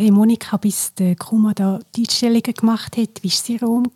Hey Monika, bis der Kuma da die Einstellungen gemacht hat, wie war sie in Rom?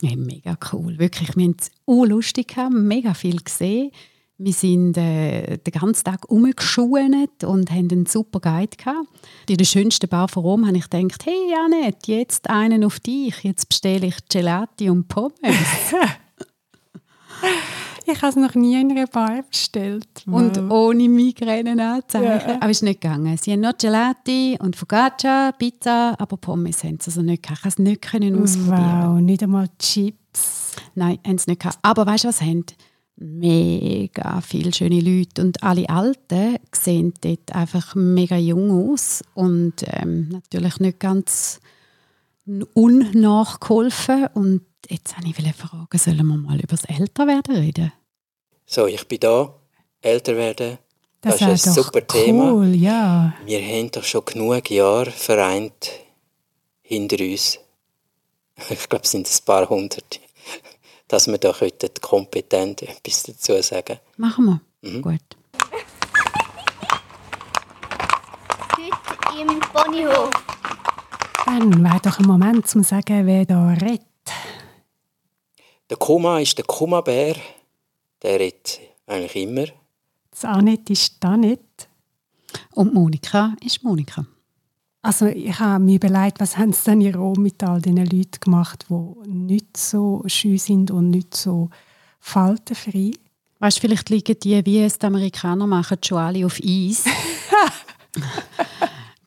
Ja, mega cool. Wirklich, wir haben es lustig gehabt, mega viel gesehen. Wir sind äh, den ganzen Tag umgeschult und haben einen super Guide gehabt. In der schönsten Bar von Rom habe ich gedacht, hey Janet, jetzt einen auf dich, jetzt bestelle ich Gelati und Pommes. Ich habe es noch nie in einer Bar bestellt. Und ohne Migräne anzeigen. Ja. Aber es ist nicht gegangen. Sie haben nur Gelati und Focaccia, Pizza, aber Pommes haben sie also nicht gehabt. Ich konnte es nicht können ausprobieren. Wow, nicht einmal Chips. Nein, haben sie nicht gehabt. Aber weißt du, was haben? Mega viele schöne Leute. Und alle Alten sehen dort einfach mega jung aus. Und ähm, natürlich nicht ganz unnachgeholfen. Und jetzt wollte ich fragen, sollen wir mal über das Älterwerden reden? So, ich bin da. Älter werden, das, das ist ein super cool, Thema. Ja. Wir haben doch schon genug Jahre vereint hinter uns. Ich glaube, es sind ein paar hundert. Dass wir da heute kompetent etwas dazu sagen. Machen wir. Mhm. Gut. Heute im Ponyhof. Dann wäre doch ein Moment, um zu sagen, wer da redet. Der Kuma ist der Kumabär. Der redet eigentlich immer. Das Annette ist nicht. Und Monika ist Monika. Also ich habe mir überlegt, was haben sie denn in Rom mit all diesen Leuten gemacht, die nicht so schön sind und nicht so faltenfrei. Weißt du, vielleicht liegen die, wie es die Amerikaner machen, schon alle auf Eis.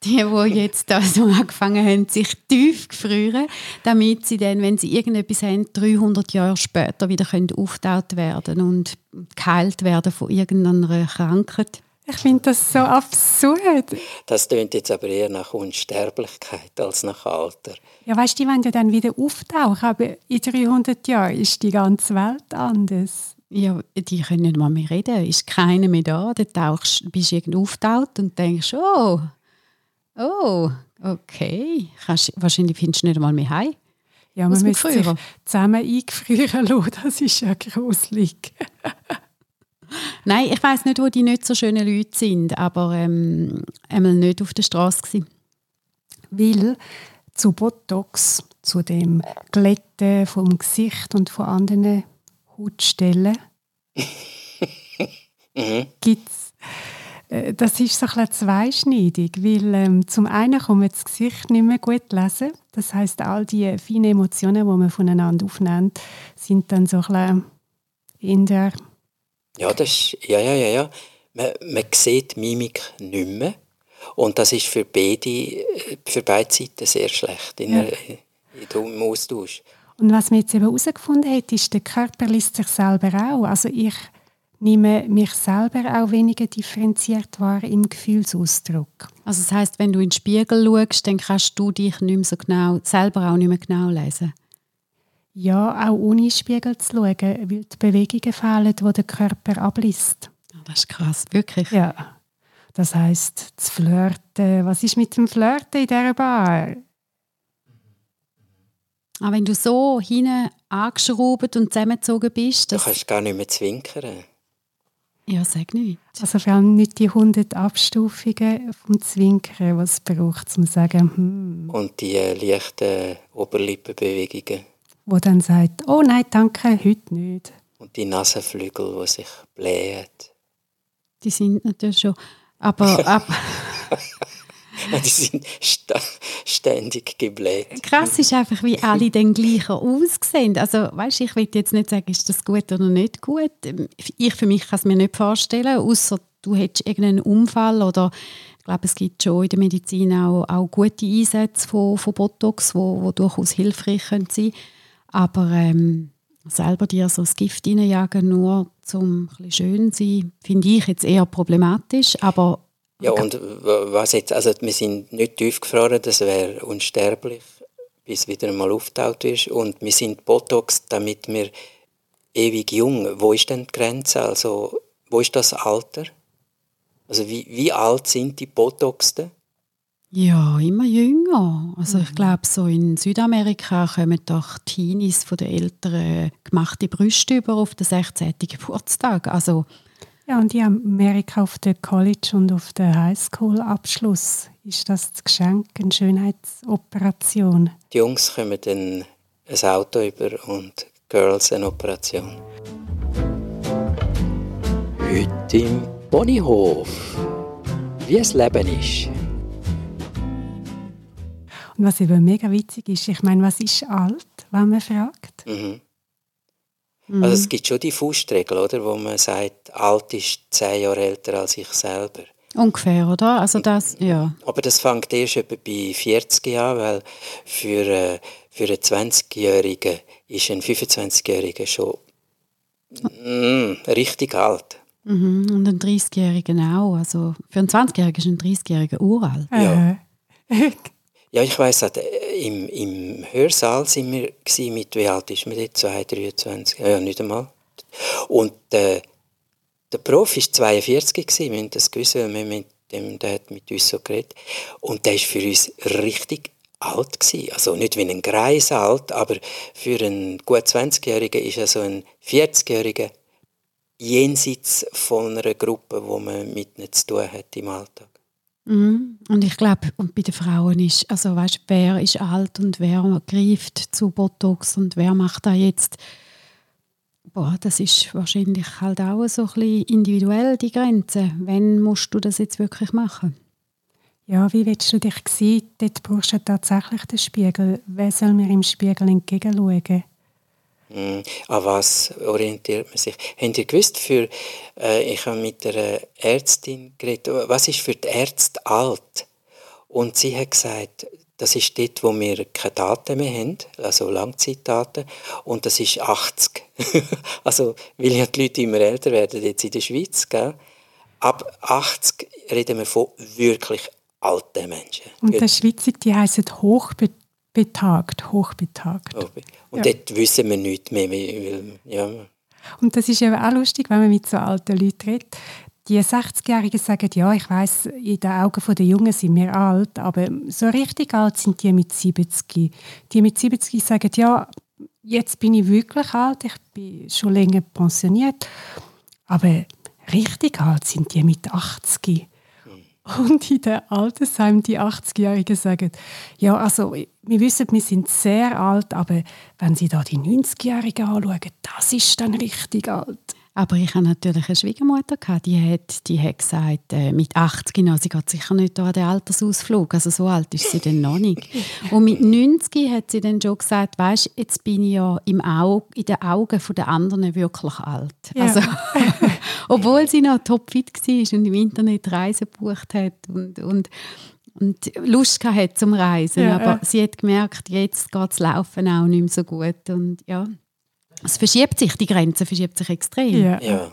die, die jetzt also angefangen haben, sich tief zu frieren, damit sie dann, wenn sie irgendetwas haben, 300 Jahre später wieder aufgetaucht werden und geheilt werden von irgendeiner Krankheit. Ich finde das so absurd. Das klingt jetzt aber eher nach Unsterblichkeit als nach Alter. Ja, weißt du, die wollen ja dann wieder auftauchen, aber in 300 Jahren ist die ganze Welt anders. Ja, die können nicht mal mehr reden. Ist keiner mehr da. Dann tauchst, bist du irgendwie auftaucht und denkst, oh, Oh, okay. Kannst, wahrscheinlich findest du nicht einmal mehr heim. Ja, man müsste sich zusammen eingefrieren lassen. Das ist ja gruselig. Nein, ich weiß nicht, wo die nicht so schönen Leute sind, aber ähm, einmal nicht auf der Straße gewesen. Weil zu Botox, zu dem Glätten vom Gesicht und von anderen Hautstellen, gibt es das ist so ein bisschen zweischneidig, weil ähm, zum einen kann man das Gesicht nicht mehr gut lesen. Das heißt, all die feinen Emotionen, die man voneinander aufnimmt, sind dann so ein bisschen in der... Ja, das ist, ja, ja, ja, ja. Man, man sieht Mimik nicht mehr. Und das ist für beide, für beide Seiten sehr schlecht in, ja. im Austausch. Und was man jetzt eben herausgefunden hat, ist, der Körper liest sich selber auch. Also ich nehme mich selber auch weniger differenziert wahr im Gefühlsausdruck. Also das heißt, wenn du in den Spiegel schaust, dann kannst du dich nicht mehr so genau, selber auch nicht mehr genau lesen? Ja, auch ohne Spiegel zu schauen, weil die Bewegungen fehlen, die der Körper abliest. Das ist krass, wirklich. Ja. Das heißt, das Flirten. Was ist mit dem Flirten in dieser Bar? Aber wenn du so hinten angeschraubt und zusammengezogen bist... Du kannst gar nicht mehr zwinkern. Ja, sag nicht. Also vor allem nicht die 100 Abstufungen vom Zwinkern, was es braucht, um zu sagen, hm. Und die äh, leichten Oberlippenbewegungen. Wo dann sagt, oh nein, danke, heute nicht. Und die Nasenflügel, die sich blähen. Die sind natürlich schon... Aber... ab die sind ständig gebläht. Krass ist einfach, wie alle dann gleich aussehen. Also, weißt, ich will jetzt nicht sagen, ist das gut oder nicht gut. Ich für mich kann es mir nicht vorstellen, außer du hättest irgendeinen Unfall oder ich glaube, es gibt schon in der Medizin auch, auch gute Einsätze von, von Botox, wo, wo durchaus hilfreich sein können. Aber ähm, selber dir so das Gift reinjagen, nur zum ein schön zu sein, finde ich jetzt eher problematisch. Aber ja, und was jetzt, also wir sind nicht tiefgefroren, das wäre unsterblich, bis wieder einmal auftaucht ist. Und wir sind Botox, damit wir ewig jung. Wo ist denn die Grenze? Also, wo ist das Alter? Also, wie, wie alt sind die Botoxten? Ja, immer jünger. Also ich mhm. glaube, so in Südamerika kommen doch Teenies von den Eltern gemachte Brüste über auf den 16. Geburtstag. Also Ja, und in Amerika auf der College und auf der Highschool-Abschluss ist das das Geschenk, eine Schönheitsoperation. Die Jungs kommen dann ein Auto über und die Girls eine Operation. Heute im Ponyhof. Wie es Leben ist. Und was eben mega witzig ist, ich meine, was ist alt, wenn man fragt? Mhm. Also es gibt schon die Faustregel, oder, wo man sagt, alt ist zehn Jahre älter als ich selber. Ungefähr, oder? Also das, ja. Aber das fängt erst etwa bei 40 an, weil für, äh, für einen 20-Jährigen ist ein 25-Jähriger schon mm, richtig alt. Mhm. Und ein 30-Jährigen auch. Also für einen 20-Jährigen ist ein 30-Jähriger uralt. Ja. Ja, ich weiss halt, im, im Hörsaal sind wir gewesen, mit, wie alt ist man dort? 2, 23? Ja, nicht einmal. Und äh, der Prof war 42 gewesen, wir haben das gewusst, weil wir mit dem, der hat mit uns so geredet. Und der war für uns richtig alt gewesen. Also nicht wie ein Greis alt, aber für einen gut 20-Jährigen ist er so ein 40-Jähriger jenseits von einer Gruppe, wo man mit nicht zu tun hat im Alltag. Mhm. Und ich glaube, und bei den Frauen ist, also weißt, wer ist alt und wer greift zu Botox und wer macht da jetzt, boah, das ist wahrscheinlich halt auch so ein bisschen individuell die Grenze. Wann musst du das jetzt wirklich machen? Ja, wie willst du dich sehen? Dort brauchst du tatsächlich den Spiegel. Wer soll mir im Spiegel entgegenschauen? Mm, an was orientiert man sich? Habt ihr gewusst, für, äh, ich habe mit einer Ärztin geredet, was ist für die Ärzte alt? Und sie hat gesagt, das ist dort, wo wir keine Daten mehr haben, also Langzeitdaten, und das ist 80. also, weil ja die Leute immer älter werden, jetzt in der Schweiz, gell? Ab 80 reden wir von wirklich alten Menschen. Und der Schweizer, die heißen hochbetont betagt, hochbetagt. Und ja. dort wissen wir nichts mehr. Weil, ja. Und das ist eben auch lustig, wenn man mit so alten Leuten redet. Die 60-Jährigen sagen, ja, ich weiß, in den Augen der Jungen sind wir alt, aber so richtig alt sind die mit 70. Die mit 70 sagen, ja, jetzt bin ich wirklich alt, ich bin schon länger pensioniert, aber richtig alt sind die mit 80. Und in den Altersheimen die 80-Jährigen sagen, ja, also wir wissen, wir sind sehr alt, aber wenn Sie da die 90-Jährigen anschauen, das ist dann richtig alt. Aber ich hatte natürlich eine Schwiegermutter, die hat, die hat gesagt, äh, mit 80, genau, sie geht sicher nicht an den Altersausflug, also so alt ist sie dann noch nicht. Und mit 90 hat sie dann schon gesagt, weißt, jetzt bin ich ja im Auge, in den Augen der anderen wirklich alt. Ja. Also, obwohl sie noch topfit war und im Internet Reisen gebucht hat und, und und Lust hatte zum Reisen, ja, aber ja. sie hat gemerkt, jetzt geht das Laufen auch nicht mehr so gut und ja, es verschiebt sich, die Grenze verschiebt sich extrem. Ja. ja.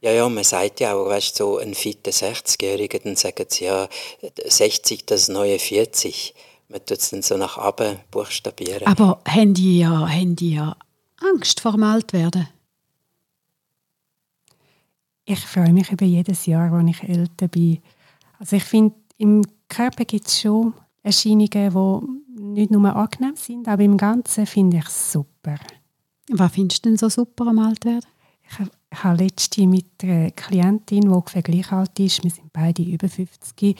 Ja, ja, man sagt ja auch, weißt so ein fitter 60-Jähriger, dann sagen sie ja, 60 das neue 40. Man tut es dann so nach oben buchstabieren. Aber haben die ja, haben die ja Angst vor dem Altwerden? Ich freue mich über jedes Jahr, wenn ich älter bin. Also ich finde, im Körper gibt es schon Erscheinungen, die nicht nur angenehm sind, aber im Ganzen finde ich es super. Was findest du denn so super am Altwerden? Ich, ich habe letztens mit einer Klientin, die ungefähr gleich alt ist, wir sind beide über 50,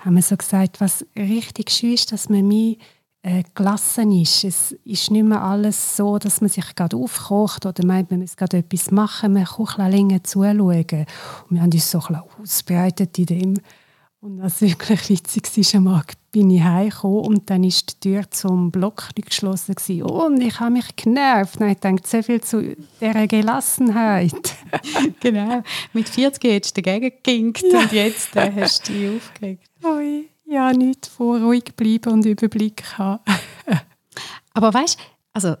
haben wir so gesagt, was richtig schön ist, dass man mehr äh, gelassen ist. Es ist nicht mehr alles so, dass man sich gerade aufkocht oder meint, man muss gerade etwas machen. Man kann auch länger zuschauen. Und wir haben uns so ein bisschen ausbreitet in dem. Und was wirklich witzig war, bin ich heimgekommen und dann war die Tür zum Block geschlossen. Gewesen. Und ich habe mich genervt. Nein, ich denke, so viel zu dieser Gelassenheit. genau. Mit 40 hättest du dagegen gekinkt ja. und jetzt äh, hast du dich aufgeregt. Ui, ja, nicht vor ruhig bleiben und Überblick haben. Aber weißt also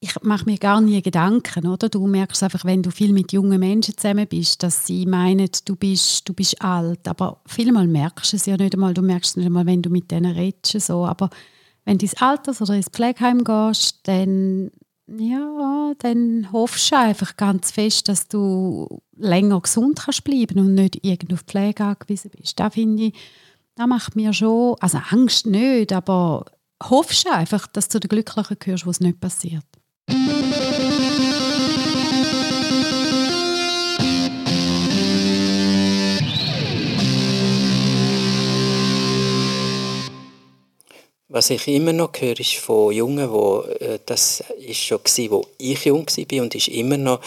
ich mache mir gar nie Gedanken, oder? Du merkst einfach, wenn du viel mit jungen Menschen zusammen bist, dass sie meinen, du bist, du bist alt. Aber vielmal merkst du es ja nicht einmal. Du merkst es nicht einmal, wenn du mit denen redest. So. Aber wenn du ins Alters- oder ins Pflegeheim gehst, dann, ja, dann hoffst du einfach ganz fest, dass du länger gesund kannst bleiben und nicht irgendwo auf Pflege angewiesen bist. Da finde ich, das macht mir schon, also Angst nicht, aber hoffst einfach, dass du den Glücklichen gehörst, wo es nicht passiert. Was ich immer noch höre, ist von Jungen, wo äh, das ist schon gsi, wo ich jung war und ist immer noch.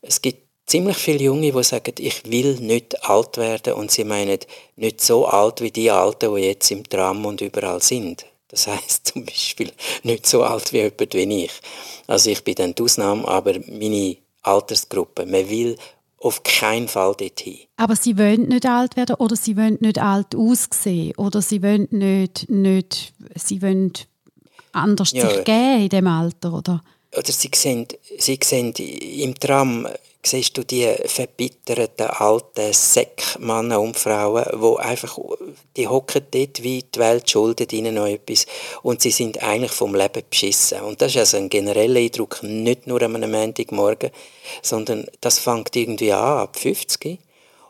Es gibt ziemlich viele Junge, die sagen, ich will nicht alt werden und sie meinen nicht so alt wie die Alten, die jetzt im Tram und überall sind. Das heißt zum Beispiel nicht so alt wie jemand wie ich. Also ich bin dann die Ausnahme, aber meine Altersgruppe, man will auf keinen Fall dorthin. Aber sie wollen nicht alt werden oder sie wollen nicht alt aussehen oder sie wollen nicht, nicht sie wollen anders ja. sich geben in dem Alter, oder? Oder sie sehen, sie sehen im Tram siehst du die verbitterten alten Säckmänner und Frauen, wo einfach, die hocken dort, wie die Welt schuldet ihnen noch etwas und sie sind eigentlich vom Leben beschissen. Und das ist also ein genereller Eindruck, nicht nur einem Montagmorgen, sondern das fängt irgendwie an, ab 50.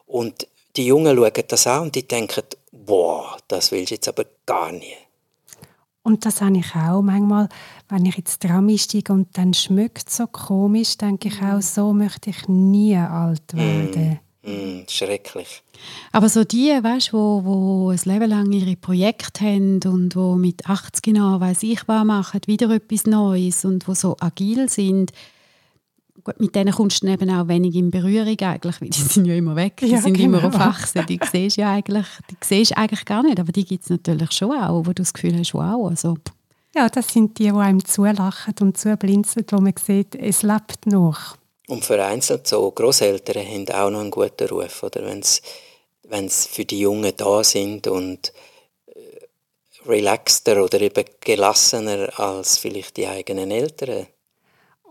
Und die Jungen schauen das an und die denken, boah, das willst du jetzt aber gar nicht. Und das habe ich auch manchmal, wenn ich ins Tram einsteige und dann schmeckt es so komisch, denke ich auch, so möchte ich nie alt werden. Mm, mm, schrecklich. Aber so die, weißt, wo, wo ein Leben lang ihre Projekte haben und wo mit 80 Jahren, weiß ich was machen, wieder etwas Neues und wo so agil sind, Gut, mit denen kommst du eben auch wenig in Berührung eigentlich, weil die sind ja immer weg, die ja, sind genau. immer auf Achse, die siehst ja eigentlich, die siehst eigentlich gar nicht, aber die gibt es natürlich schon auch, wo du das Gefühl hast, wow, also ja, das sind die, die einem zulachen und zublinzeln, wo man sieht, es lebt noch. Und vereinzelt so Großeltern haben auch noch einen guten Ruf, oder wenn sie für die Jungen da sind und äh, relaxter oder eben gelassener als vielleicht die eigenen Eltern.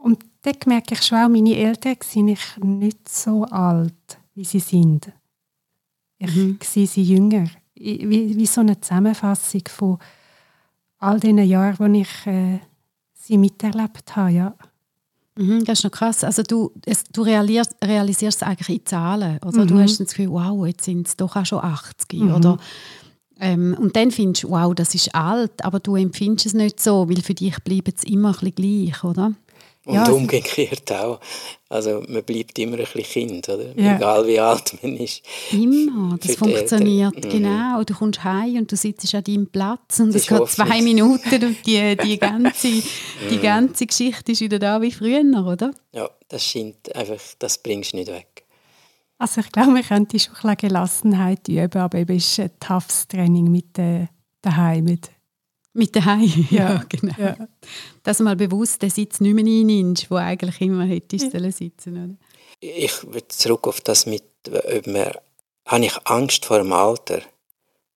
Und dort merke ich schon auch, meine Eltern sind nicht so alt, wie sie sind. Ich mhm. sehe sie jünger. Wie, wie so eine Zusammenfassung von all den Jahren, wo ich äh, sie miterlebt habe. Ja. Mhm, das ist noch krass. Also du, es, du realisierst, realisierst eigentlich in Zahlen. Oder? Mhm. Du hast das Gefühl, wow, jetzt sind es doch auch schon 80. Mhm. Oder? Ähm, und dann findest du, wow, das ist alt, aber du empfindest es nicht so, weil für dich bleibt es immer ein bisschen gleich, oder? Und ja, umgekehrt auch. Also man bleibt immer ein bisschen Kind, oder? Ja. Egal wie alt man ist. Immer, das funktioniert, Eltern. genau. Du kommst heim und du sitzt an deinem Platz und es geht zwei Minuten und die, die, ganze, die mm. ganze Geschichte ist wieder da wie früher, oder? Ja, das scheint einfach, das bringst du nicht weg. Also ich glaube, wir könnten schon ein bisschen Gelassenheit üben, aber eben ist ein toughes Training mit der daheim, mit mit daheim, ja, ja genau. Ja. Dass du mal bewusst den Sitz nicht mehr einnimmst, wo eigentlich immer hättest ja. sitzen oder? Ich würde zurück auf das mit, ob man, habe ich Angst vor dem Alter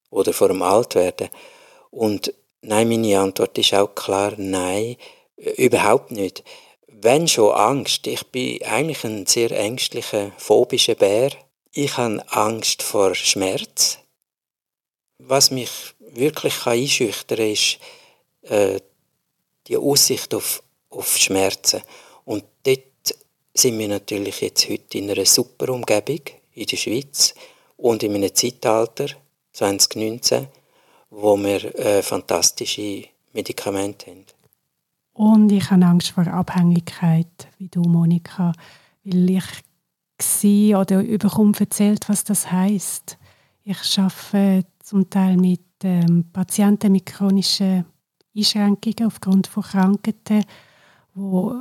oder vor dem Altwerden? Und nein, meine Antwort ist auch klar, nein, überhaupt nicht. Wenn schon Angst, ich bin eigentlich ein sehr ängstlicher, phobischer Bär. Ich habe Angst vor Schmerz. Was mich wirklich einschüchtern kann, ist äh, die Aussicht auf, auf Schmerzen. Und dort sind wir natürlich jetzt heute in einer super Umgebung in der Schweiz und in einem Zeitalter 2019, wo wir äh, fantastische Medikamente haben. Und ich habe Angst vor Abhängigkeit, wie du, Monika, weil ich war oder überkommen erzählt, was das heißt. Ich arbeite zum Teil mit ähm, Patienten mit chronischen Einschränkungen aufgrund von Krankheiten, die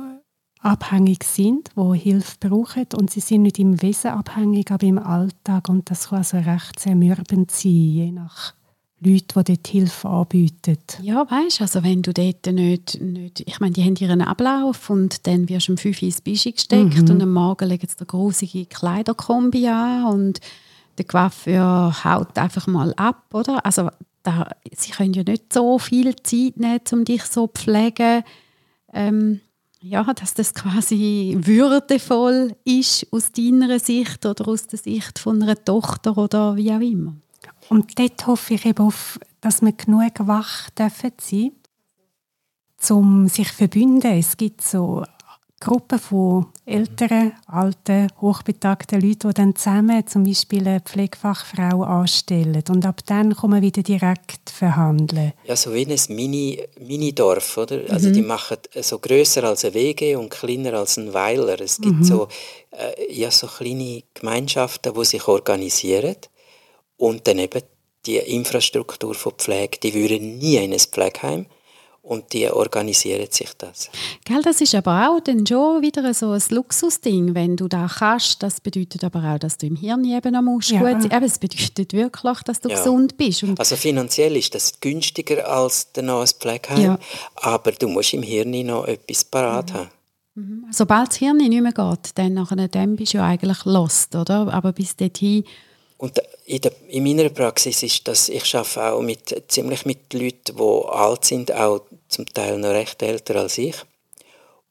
abhängig sind, die Hilfe brauchen und sie sind nicht im Wesen abhängig, aber im Alltag und das kann also recht zermürbend sein, je nach Leute, die dort Hilfe anbieten. Ja, weißt also wenn du dort nicht, nicht ich meine, die haben ihren Ablauf und dann wirst du um 5 Uhr ins Bischi gesteckt mhm. und am Morgen legen sie eine grusige Kleiderkombi an und der Coiffeur haut einfach mal ab, oder? Also da, sie können ja nicht so viel Zeit nehmen, um dich so zu pflegen, ähm, ja, dass das quasi würdevoll ist aus deiner Sicht oder aus der Sicht von einer Tochter oder wie auch immer. Und dort hoffe ich eben auf, dass wir genug wach dürfen sein, um sich zu verbünden. Es gibt so Gruppe von älteren, alten, hochbetagten Leuten, die dann zusammen zum Beispiel eine Pflegefachfrau anstellen. Und ab dann kann man wieder direkt verhandeln. Ja, so wie ein Mini, Mini-Dorf, oder? Also mhm. die machen so grösser als ein WG und kleiner als ein Weiler. Es gibt mhm. so, äh, ja, so kleine Gemeinschaften, die sich organisieren und dann eben die Infrastruktur von Pflege, die würden nie in ein Pflegeheim und die organisieren sich das. Gell, das ist aber auch dann schon wieder so ein Luxusding, wenn du da kannst. Das bedeutet aber auch, dass du im Hirn eben am musst ja. gut sein. Es bedeutet wirklich, dass du ja. gesund bist. Und also finanziell ist das günstiger als der ein Pflegeheim, ja. aber du musst im Hirn noch etwas parat mhm. haben. Mhm. Sobald das Hirn nicht mehr geht, dann, nachher, dann bist du ja eigentlich lost, oder? Aber bis dorthin und in, der, in, meiner Praxis ist das, ich arbeite auch mit, ziemlich mit Leuten, die alt sind, auch zum Teil noch recht älter als ich.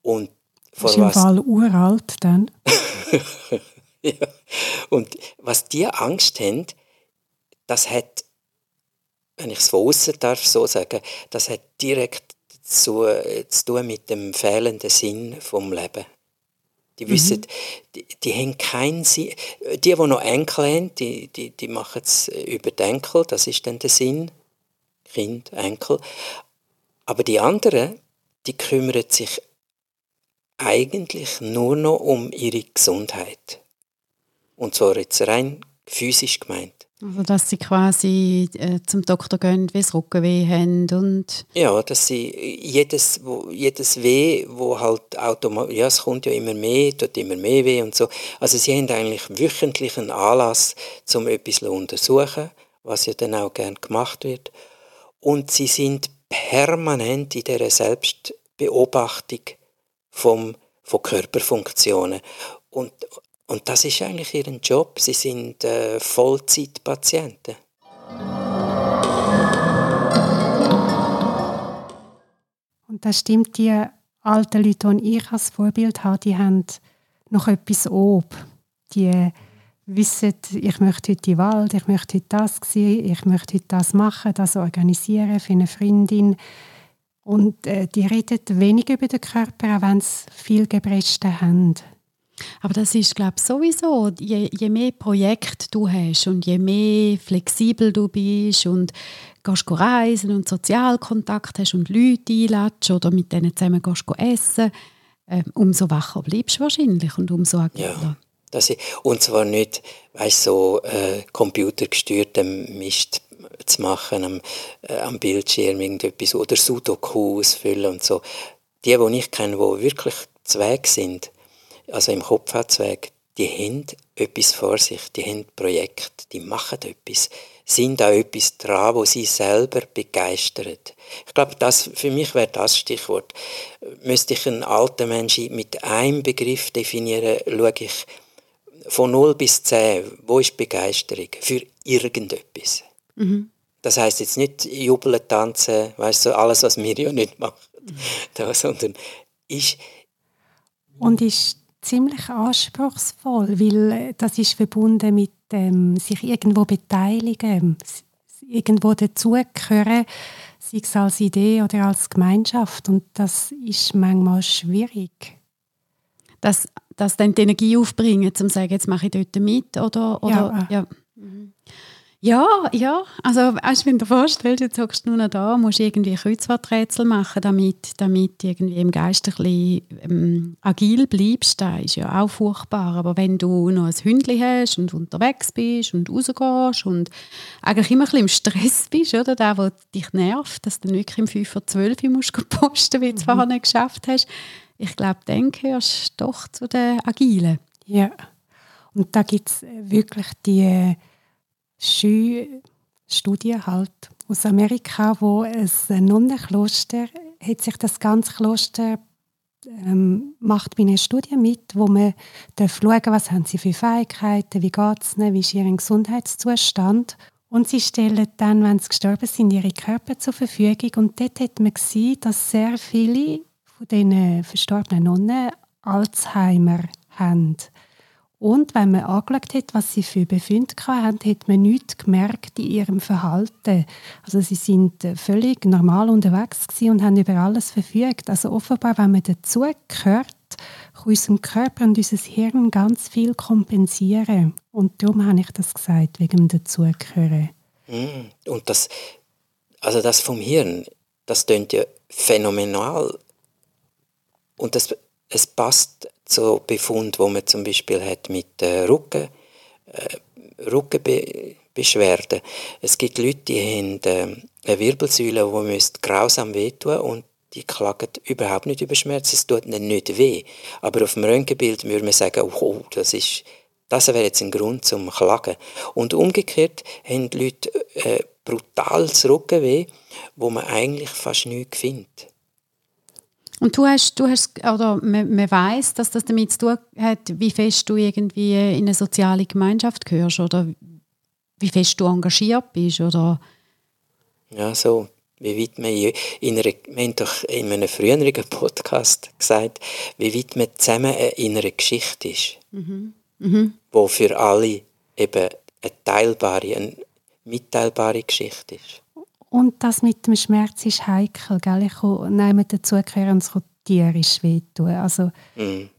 Und vor ist was, im Fall uralt dann. ja. Und was die Angst haben, das hat, wenn ich es von außen darf so sagen, das hat direkt zu, zu tun mit dem fehlenden Sinn vom Leben. Die wissen, mhm. die, die haben keinen Sinn. Die, die noch Enkel haben, die, die, die machen es über den Enkel, das ist dann der Sinn. Kind, Enkel. Aber die anderen, die kümmern sich eigentlich nur noch um ihre Gesundheit. Und zwar jetzt rein physisch gemeint. Also dass sie quasi äh, zum Doktor gehen, wie es Rückenweh haben und... Ja, dass sie jedes, wo, jedes Weh, wo halt automatisch... Ja, es kommt ja immer mehr, tut immer mehr weh und so. Also sie haben eigentlich wöchentlich einen Anlass, um etwas zu untersuchen, was ja dann auch gern gemacht wird. Und sie sind permanent in dieser Selbstbeobachtung vom, von Körperfunktionen. Und, und das ist eigentlich ihr Job. Sie sind äh, Vollzeitpatienten. Und das stimmt, die alten Leute, die ich als Vorbild habe, die haben noch etwas ob. Die wissen, ich möchte heute in den Wald, ich möchte heute das sehen, ich möchte heute das machen, das organisieren für eine Freundin. Und äh, die reden wenig über den Körper, auch wenn sie viel Gebreste haben. Aber das ist, glaube ich, sowieso, je, je mehr Projekte du hast und je mehr flexibel du bist und gehst reisen und Sozialkontakt hast und Leute einlädst oder mit denen zusammen gehst essen, äh, umso wacher bleibst du wahrscheinlich und umso agiler. Ja. Das ich, und zwar nicht, weißt, so äh, computergesteuerten Mist zu machen am, äh, am Bildschirm irgendetwas oder Sudoku ausfüllen und so. Die, die ich kenne, die wirklich Zweig sind, also im Kopf hat die haben etwas vor sich, die haben Projekte, die machen etwas, sind auch etwas dran, wo sie selber begeistert. Ich glaube, das, für mich wäre das Stichwort. Müsste ich einen alten Menschen mit einem Begriff definieren, schaue ich von 0 bis 10, wo ist Begeisterung für irgendetwas? Mhm. Das heißt jetzt nicht jubeln, tanzen, weißt du, alles, was wir ja nicht machen, mhm. da, sondern ist... Und ist ziemlich anspruchsvoll, weil äh, das ist verbunden mit ähm, sich irgendwo beteiligen, irgendwo dazugehören, sei es als Idee oder als Gemeinschaft. Und das ist manchmal schwierig. Das dass dann die Energie aufbringen, um zu sagen, jetzt mache ich dort mit oder, oder ja. ja. Ja, ja. Also, weißt, wenn du dir vorstellst, jetzt hockst du nur noch da, musst irgendwie Kreuzworträtsel machen, damit, damit irgendwie im Geist ein bisschen ähm, agil bleibst. Das ist ja auch furchtbar. Aber wenn du noch ein Hündchen hast und unterwegs bist und rausgehst und eigentlich immer ein bisschen im Stress bist, oder? Der, der dich nervt, dass du dann wirklich im 5 vor 12 musst posten, wie du es mhm. vorher nicht geschafft hast, ich glaube, dann gehörst du doch zu den Agilen. Ja, und da gibt es wirklich die schöne Studie halt aus Amerika, wo ein Nonnenkloster, hat sich das ganze Kloster ähm, macht bei einer Studie mit, wo man darf schauen was haben sie für Fähigkeiten, wie geht es ihnen, wie ist ihr Gesundheitszustand. Und sie stellen dann, wenn sie gestorben sind, ihre Körper zur Verfügung. Und dort hat man gesehen, dass sehr viele von diesen verstorbenen Nonnen Alzheimer haben. Und wenn man angeschaut hat, was sie für Befunde hatten, hat man nichts gemerkt in ihrem Verhalten. Also sie sind völlig normal unterwegs und haben über alles verfügt. Also offenbar, wenn man dazugehört, kann unserem Körper und unser Hirn ganz viel kompensieren. Und darum habe ich das gesagt, wegen dem Dazugehören. Mm, und das, also das vom Hirn, das klingt ja phänomenal und das, es passt zu Befund, wo man zum Beispiel hat mit äh, Rücken, äh, Rückenbe Beschwerden. Es gibt Leute, die haben äh, eine Wirbelsäule, die grausam wehtun und die klagen überhaupt nicht über Schmerz. Es tut ihnen nicht weh. Aber auf dem Röntgenbild würde man sagen, oh, das ist das wäre jetzt ein Grund zum Klagen. Und umgekehrt haben die Leute äh, brutales Rückenweh, wo man eigentlich fast nichts findet. Und du hast, du hast oder man, man weiß, dass das damit zu tun hat, wie fest du irgendwie in eine soziale Gemeinschaft gehörst oder wie fest du engagiert bist oder ja so wie weit man in einer, wir haben doch in einem früheren Podcast gesagt, wie weit man zusammen in einer Geschichte ist. Mhm mhm. wo für alle eben eine teilbare, eine mitteilbare Geschichte ist. Und das mit dem Schmerz ist heikel, gell? Ich nehme dazu gehören, es kann tierisch wehtun. Also, mhm.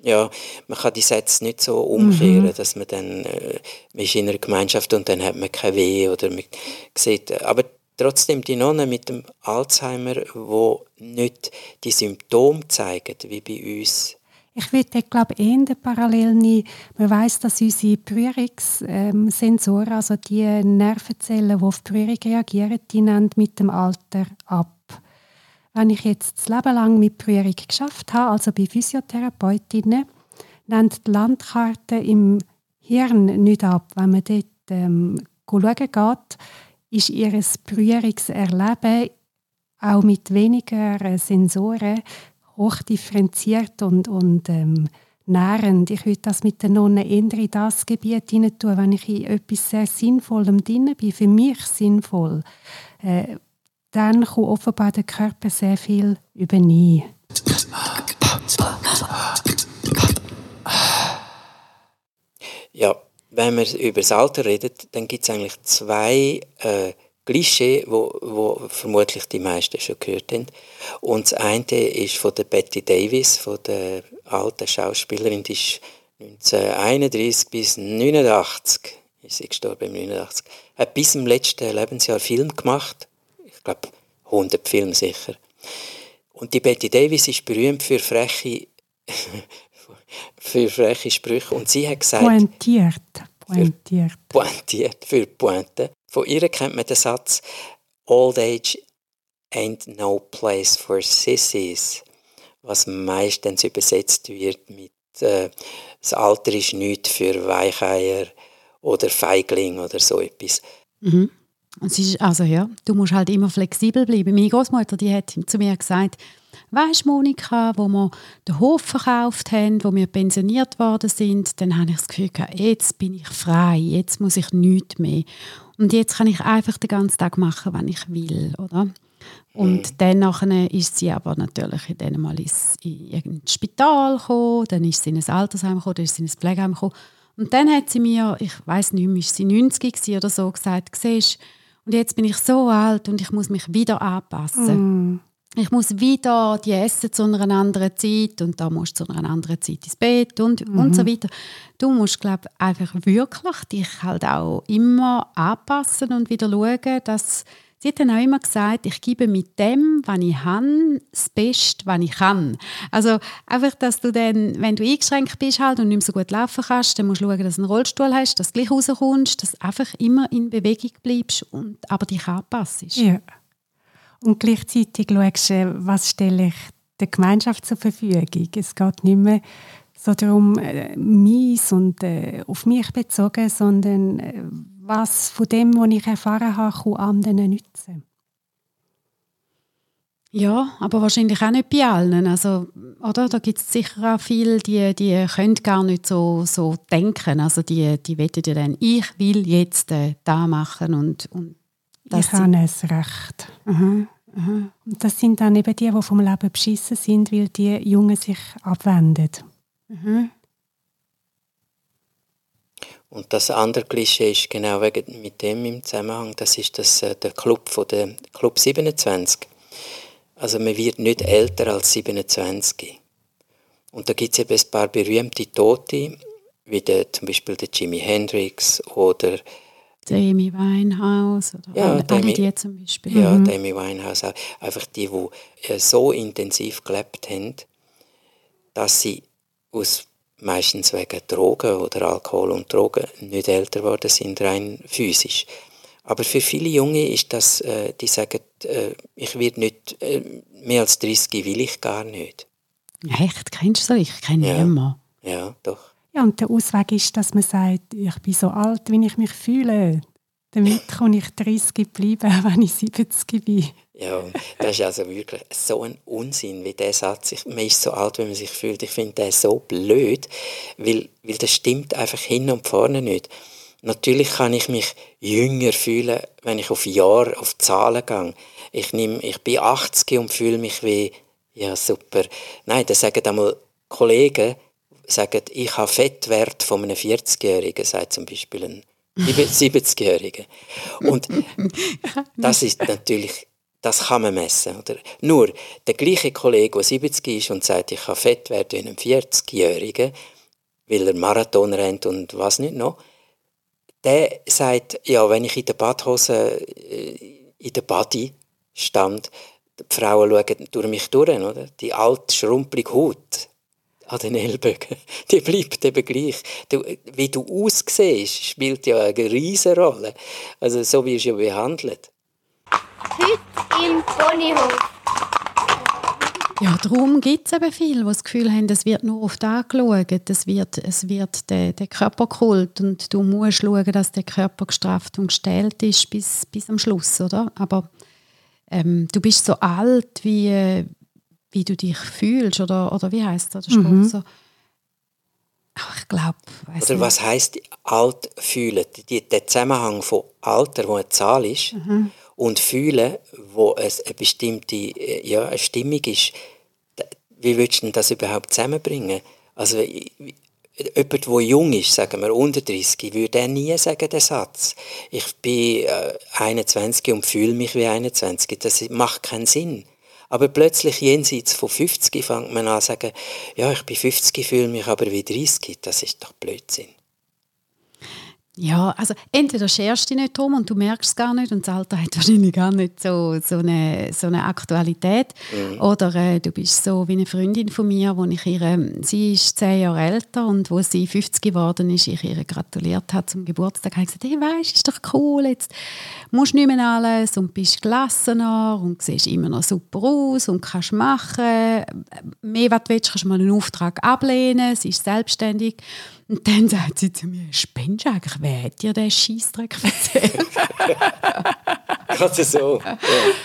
ja, man kann die Sätze nicht so umkehren, mhm. dass man dann äh, man ist in einer Gemeinschaft und dann hat man kein Weh oder man sieht, aber trotzdem die Nonnen mit dem Alzheimer, wo nicht die Symptome zeigen, wie bei uns ich würde glaube eher parallel nehmen. Man weiß, dass unsere Berührungssensoren, also die Nervenzellen, die auf Berührung reagieren, die nehmen mit dem Alter ab. Wenn ich jetzt das Leben lang mit Berührung geschafft habe, also bei Physiotherapeutinnen, nimmt die Landkarte im Hirn nicht ab. Wenn man dort ähm, schauen geht, ist ihr Berührungserleben auch mit weniger Sensoren hochdifferenziert und, und ähm, nährend. Ich würde das mit den Nonnen eher in das Gebiet hinein tun, wenn ich in etwas sehr Sinnvollem drin bin, für mich sinnvoll. Äh, dann kann offenbar der Körper sehr viel übernehmen. Ja, wenn wir über das Alter reden, dann gibt es eigentlich zwei äh, Klischee, wo, wo vermutlich die meisten schon gehört haben. Und das eine ist von der Betty Davis, von der alten Schauspielerin, die ist 1931 bis 1989, ist sie gestorben im 89, hat bis im letzten Lebensjahr Film gemacht. Ich glaube 100 Filme sicher. Und die Betty Davis ist berühmt für freche für freche Sprüche und sie hat gesagt pointiert pointiert für, pointiert für Pointe von ihr kennt man den Satz Old Age ain't no place for sissies, was meistens übersetzt wird mit äh, das Alter ist nichts für Weicheier oder Feigling oder so etwas. Mhm. Es ist, also ja, du musst halt immer flexibel bleiben. Meine Großmutter, die hat zu mir gesagt, Weißt Monika, wo wir den Hof verkauft haben, wo wir pensioniert worden sind, dann habe ich das Gefühl jetzt bin ich frei, jetzt muss ich nichts mehr. Und jetzt kann ich einfach den ganzen Tag machen, wenn ich will, oder? Und mhm. dann nachher ist sie aber natürlich in dem Mal ins, in irgendein Spital gekommen, dann ist sie in ein Altersheim gekommen, dann ist sie in ein Pflegeheim gekommen. Und dann hat sie mir, ich weiß nicht mehr, ist sie 90 oder so, gesagt, siehst, und jetzt bin ich so alt und ich muss mich wieder anpassen. Mm ich muss wieder die essen zu einer anderen Zeit und da musst du zu einer anderen Zeit ins Bett und, mhm. und so weiter. Du musst, glaube einfach wirklich dich halt auch immer anpassen und wieder schauen, dass Sie hat dann auch immer gesagt, ich gebe mit dem, was ich habe, das Beste, was ich kann. Also einfach, dass du dann, wenn du eingeschränkt bist halt und nicht mehr so gut laufen kannst, dann musst du schauen, dass du einen Rollstuhl hast, dass du gleich rauskommst, dass du einfach immer in Bewegung bleibst und aber dich anpasst. Ja. Und gleichzeitig schaust du, was stelle ich der Gemeinschaft zur Verfügung. Es geht nicht mehr so darum, äh, mies und äh, auf mich bezogen, sondern äh, was von dem, was ich erfahren habe, kann anderen nützen. Ja, aber wahrscheinlich auch nicht bei allen. Also, oder? Da gibt es sicher auch viele, die, die können gar nicht so, so denken. Also die, die wettet ja dann, ich will jetzt äh, da machen und, und das ich habe es recht. Mhm. Mhm. Und das sind dann eben die, die vom Leben beschissen sind, weil die Jungen sich abwenden. Mhm. Und das andere Klischee ist genau wegen, mit dem im Zusammenhang, das ist das, äh, der Club von der Club 27. Also man wird nicht älter als 27. Und da gibt es eben ein paar berühmte Tote, wie der, zum Beispiel der Jimi Hendrix oder Amy Winehouse oder ja, alle, Demi, die zum Beispiel. Ja, mhm. Amy Winehouse auch. Einfach die, die äh, so intensiv gelebt haben, dass sie aus meistens wegen Drogen oder Alkohol und Drogen nicht älter geworden sind, rein physisch. Aber für viele Junge ist das, äh, die sagen, äh, ich werde nicht, äh, mehr als 30 will ich gar nicht. Echt? Kennst du das? Ich kenne ja. niemanden. Ja, doch. Ja, und der Ausweg ist, dass man sagt, ich bin so alt, wie ich mich fühle. Damit kann ich 30 bleiben, wenn ich 70 bin. Ja, das ist also wirklich so ein Unsinn, wie der Satz. Man ist so alt, wie man sich fühlt. Ich finde das so blöd, weil, weil das stimmt einfach hin und vorne nicht. Natürlich kann ich mich jünger fühlen, wenn ich auf Jahre, auf Zahlen gehe. Ich, nehm, ich bin 80 und fühle mich wie, ja super. Nein, das sagen einmal Kollegen, sagen, ich habe Fettwert von einem 40-Jährigen, sagt zum Beispiel ein 70-Jähriger. Und das ist natürlich, das kann man messen. Oder? Nur, der gleiche Kollege, der 70 ist und sagt, ich habe Fettwert wie ein 40-Jährigen, weil er Marathon rennt und was nicht noch, der sagt, ja, wenn ich in der Badhose, äh, in der Body stand, die Frauen schauen durch mich durch, oder? Die alte, schrumpelige Haut an den Ellbogen, die bleibt eben gleich. Du, wie du aussiehst, spielt ja eine riesige Rolle. Also so wirst du ja behandelt. Heute im Ponyhof. Ja, darum gibt es eben viele, die das Gefühl haben, es wird nur auf das geschaut, es wird, es wird der, der Körperkult und du musst schauen, dass der Körper gestrafft und gestellt ist bis, bis am Schluss, oder? Aber ähm, du bist so alt, wie, wie du dich fühlst, oder, oder wie heißt das? Mhm. So, Ach, ich glaube, Oder was heißt alt fühlen? Die, der Zusammenhang von Alter, wo eine Zahl ist, mhm und fühlen, wo es eine bestimmte äh, ja, eine Stimmung ist, wie würdest du das überhaupt zusammenbringen? Also jemand, der jung ist, sagen wir unter 30, würde er nie sagen, den Satz. Ich bin äh, 21 und fühle mich wie 21. Das macht keinen Sinn. Aber plötzlich jenseits von 50 fängt man an zu sagen, ja, ich bin 50, fühle mich aber wie 30. Das ist doch Blödsinn. Ja, also entweder scherst du dich nicht drum und du merkst es gar nicht und das Alter hat wahrscheinlich gar nicht so, so, eine, so eine Aktualität. Mhm. Oder äh, du bist so wie eine Freundin von mir, wo ich ihre, sie ist zehn Jahre älter und wo sie 50 geworden ist, ich ihr gratuliert habe zum Geburtstag, habe ich gesagt, hey, weißt, ist doch cool, jetzt musst du nicht mehr alles und bist gelassener und siehst immer noch super aus und kannst machen. Mehr, was du willst, kannst du mal einen Auftrag ablehnen, sie ist selbstständig. Und dann sagt sie zu mir, spinnst du eigentlich? Wer hat dir den Scheissdreck erzählt? Gerade so.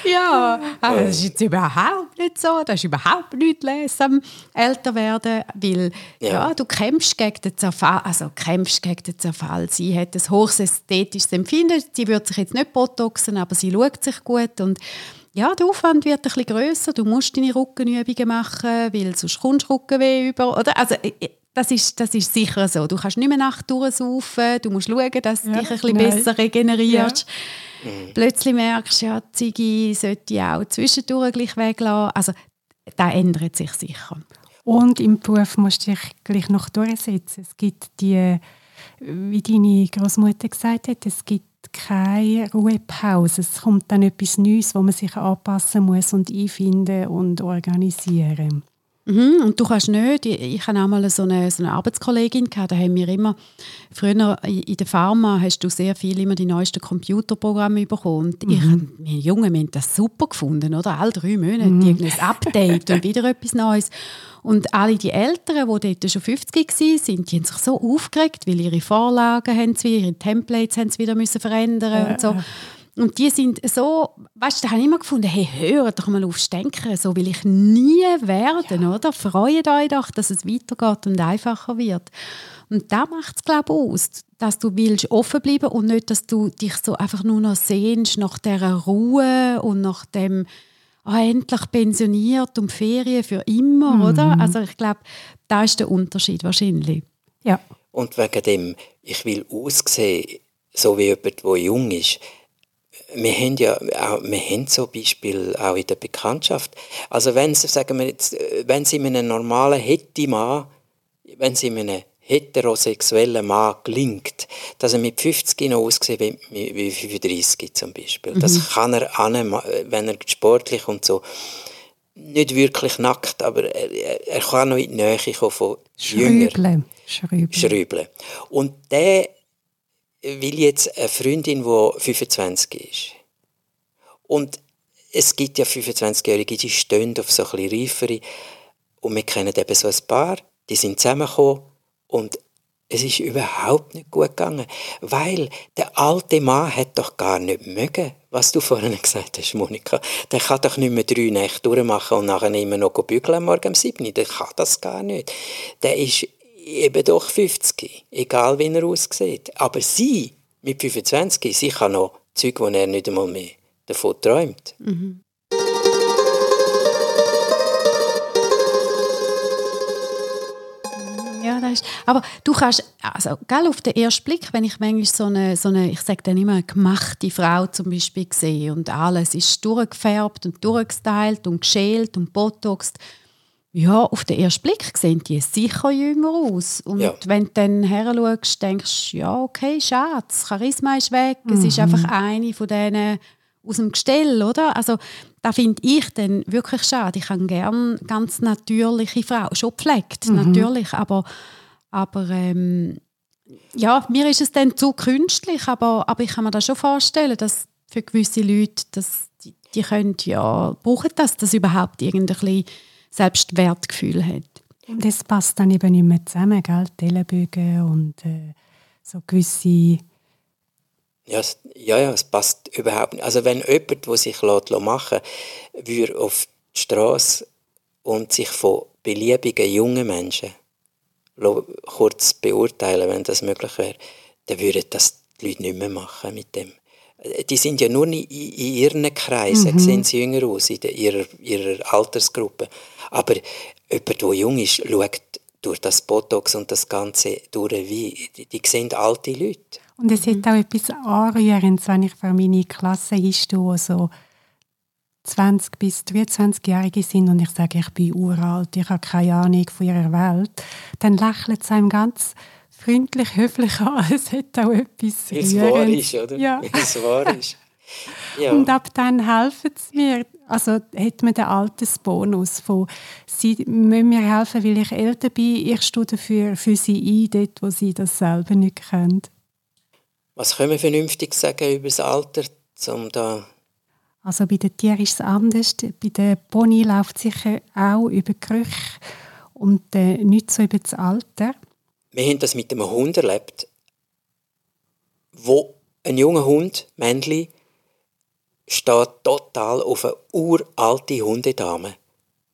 Ja, ja also das ist jetzt überhaupt nicht so. Das ist überhaupt nicht lesen, älter werden, weil ja. ja. du kämpfst gegen den Zerfall, also kämpfst gegen den Zerfall. Sie hat ein hohes ästhetisches Empfinden. Sie wird sich jetzt nicht botoxen, aber sie schaut sich gut und ja, der Aufwand wird ein bisschen grösser. Du musst deine Rückenübungen machen, weil sonst kommst du Rückenweh über. Oder? Also, das ist, das ist sicher so. Du kannst nicht mehr Nacht durchsaufen, du musst schauen, dass du ja, dich ein bisschen nein. besser regenerierst. Ja. Mhm. Plötzlich merkst du, ja, die Ziege sollte ich auch zwischendurch gleich weglassen. Also, das ändert sich sicher. Und im Beruf musst du dich gleich noch durchsetzen. Es gibt die, wie deine Großmutter gesagt hat, es gibt keine Ruhepause. Es kommt dann etwas Neues, wo man sich anpassen muss und einfinden und organisieren. Mhm, und du kannst nicht, ich, ich hatte auch mal so eine, so eine Arbeitskollegin, gehabt, da haben wir immer, früher in der Pharma hast du sehr viel immer die neuesten Computerprogramme bekommen. Und mhm. ich, wir Jungen, wir haben das super gefunden, oder? Alle drei Monate mhm. irgendein Update und wieder etwas Neues. Und alle die Älteren, die dort schon 50 waren, die haben sich so aufgeregt, weil ihre Vorlagen haben sie, ihre Templates haben sie wieder müssen verändern äh. und so. Und die sind so, weißt du, da habe ich immer gefunden, hey, hört doch mal aufs Denken, so will ich nie werden, ja. oder? Freut euch doch, dass es weitergeht und einfacher wird. Und da macht es, glaube ich, aus, dass du willst offen bleiben und nicht, dass du dich so einfach nur noch sehnst nach dieser Ruhe und nach dem, oh, endlich pensioniert und Ferien für immer, mhm. oder? Also ich glaube, da ist der Unterschied wahrscheinlich. Ja. Und wegen dem, ich will aussehen, so wie jemand, der jung ist, wir haben ja auch, wir haben so Beispiele auch in der Bekanntschaft. Also wenn sie, sagen wir jetzt, wenn sie einem normalen Hetty-Mann, wenn sie einem heterosexuellen Mann gelingt, dass er mit 50 noch aussieht wie, wie 35 zum Beispiel. Mhm. Das kann er an, wenn er sportlich und so. nicht wirklich nackt, aber er, er kann noch in die Nähe kommen von Jüngern. Schrüble. Schrüble. Und der will jetzt eine Freundin, die 25 ist. Und es gibt ja 25-Jährige, die stehen auf so ein reifere. Und wir kennen eben so ein paar, die sind zusammengekommen und es ist überhaupt nicht gut gegangen, weil der alte Mann hat doch gar nicht mögen, was du vorhin gesagt hast, Monika. Der kann doch nicht mehr drei Nächte durchmachen und nachher immer noch bügeln morgen um 7 Der kann das gar nicht. Der ist eben doch 50, egal wie er aussieht. Aber sie, mit 25, sie kann noch Zeug, wo er nicht einmal mehr davon träumt. Mhm. Ja, das ist, aber du kannst, also, gell, auf den ersten Blick, wenn ich manchmal so eine, so eine ich sage dann immer, gemachte Frau zum Beispiel sehe und alles ist durchgefärbt und durchgestylt und geschält und botoxt, ja, auf den ersten Blick sehen die sicher jünger aus. Und ja. wenn du dann her schaust, denkst du, ja, okay, schade, das Charisma ist weg, mhm. es ist mhm. einfach eine von denen aus dem Gestell, oder? Also, da finde ich dann wirklich schade. Ich habe gerne ganz natürliche Frau, schon gepflegt, mhm. natürlich, aber, aber ähm, ja, mir ist es dann zu künstlich, aber, aber ich kann mir das schon vorstellen, dass für gewisse Leute, dass die, die können ja, brauchen das, dass überhaupt irgendein Selbstwertgefühl hat. Und das passt dann eben nicht mehr zusammen, gell? Die Ellenbögen und äh, so gewisse ja, ja, ja, es passt überhaupt nicht. Also wenn jemand, der sich machen lässt, würde auf die Straße und sich von beliebigen jungen Menschen kurz beurteilen, wenn das möglich wäre, dann würden das die Leute nicht mehr machen mit dem. Die sind ja nur in, in ihren Kreisen, mhm. sehen sie jünger aus, in ihrer, ihrer Altersgruppe. Aber jemand, der jung ist, schaut durch das Botox und das Ganze durch wie, die, die sehen alte Leute. Und es mhm. hat auch etwas Anrührendes, wenn ich für meine Klasse hinstehe, so 20- bis 23-Jährige sind und ich sage, ich bin uralt, ich habe keine Ahnung von ihrer Welt, dann lächelt es einem ganz freundlich, höflich an. Es hat auch etwas Es wahr ist, oder? Ja. Es wahr ist. Ja. Und ab dann helfen sie mir. Also hat man den Altersbonus von sie müssen mir helfen, weil ich älter bin. Ich stehe dafür für sie ein, dort, wo sie das selber nicht können. Was können wir vernünftig sagen über das Alter, um da also bei den Tieren ist es anders. Bei den Pony läuft es sicher auch über Gerüche und äh, nicht so über das Alter. Wir haben das mit einem Hund erlebt, wo ein junger Hund, Männli, steht total auf eine uralte Hundedame.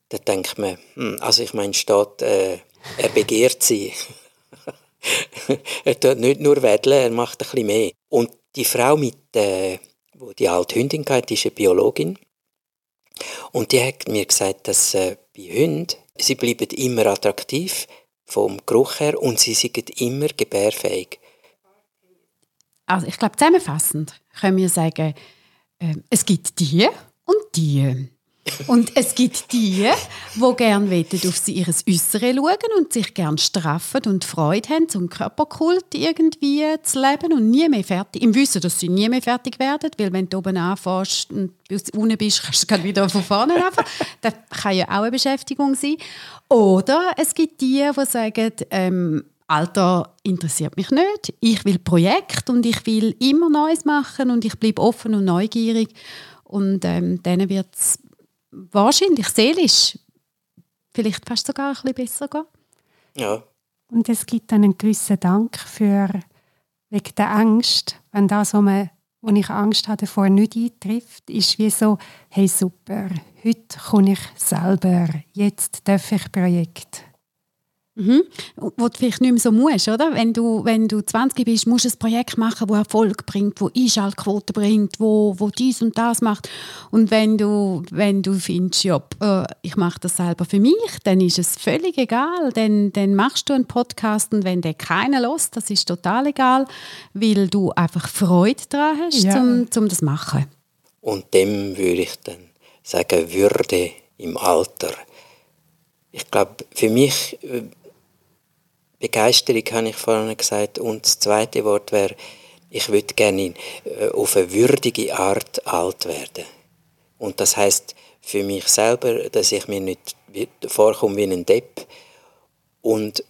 Da denkt man, hm, also ich meine, steht, äh, er begehrt sie. er tut nicht nur wedeln, er macht ein bisschen mehr. Und die Frau, mit, äh, wo die alte Hündin hatte, ist eine Biologin. Und die hat mir gesagt, dass äh, bei Hunden, sie bleiben immer attraktiv vom Geruch her und sie sind immer gebärfähig. Also ich glaube, zusammenfassend können wir sagen, äh, es gibt die und die. Und es gibt die, die gerne auf sie ihres Äußere schauen und sich gerne straffen und Freude haben, zum Körperkult irgendwie zu leben und nie mehr fertig, im Wissen, dass sie nie mehr fertig werden, weil wenn du oben anfängst und unten bist, kannst du wieder von vorne anfangen. Das kann ja auch eine Beschäftigung sein. Oder es gibt die, die sagen, ähm, Alter interessiert mich nicht. Ich will Projekt und ich will immer Neues machen und ich bleibe offen und neugierig. Und ähm, denen wird es wahrscheinlich seelisch vielleicht fast sogar ein bisschen besser gehen. Ja. Und es gibt dann einen gewissen Dank für wegen der Angst, wenn das, was, man, wo ich Angst hatte, davor nicht eintrifft, ist wie so, hey super, heute komme ich selber, jetzt darf ich Projekt. Mhm. Wo du vielleicht nicht mehr so musst, oder? Wenn du, wenn du 20 bist, musst du ein Projekt machen, das Erfolg bringt, das Einschaltquote bringt, wo, wo dies und das macht. Und wenn du, wenn du findest, ja, äh, ich mache das selber für mich, dann ist es völlig egal. Dann, dann machst du einen Podcast und wenn der keiner lässt, das ist total egal, weil du einfach Freude daran hast, ja. zum, zum das machen. Und dem würde ich dann sagen, Würde im Alter. Ich glaube, für mich äh, Begeisterung habe ich vorhin gesagt. Und das zweite Wort wäre, ich würde gerne äh, auf eine würdige Art alt werden. Und das heißt für mich selber, dass ich mir nicht vorkomme wie ein Depp und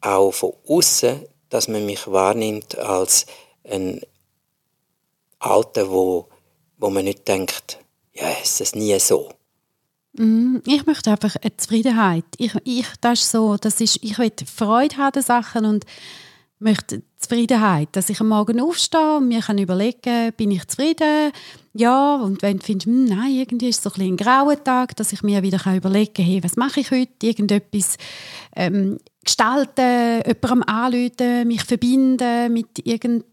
auch von außen, dass man mich wahrnimmt als ein Alter, wo, wo man nicht denkt, ja, ist das nie so. Mm, ich möchte einfach eine Zufriedenheit. Ich, ich, das ist so, das ist, ich will Freude haben Sachen und möchte Zufriedenheit, dass ich am Morgen aufstehe und mir kann überlegen, bin ich zufrieden? Ja, und wenn du findest, hm, nein, irgendwie ist es so ein, ein grauer Tag, dass ich mir wieder kann überlegen kann, hey, was mache ich heute? Irgendetwas ähm, gestalten, jemandem anrufen, mich verbinden mit irgendeinem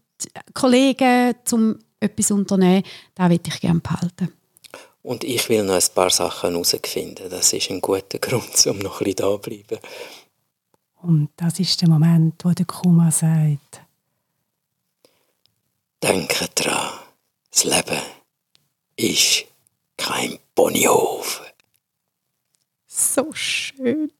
Kollegen, um etwas zu unternehmen, das würde ich gerne behalten. Und ich will noch ein paar Sachen herausfinden. Das ist ein guter Grund, um noch ein bisschen da zu bleiben. Und das ist der Moment, wo der Kuma sagt: Denke daran, das Leben ist kein Ponyhof. So schön.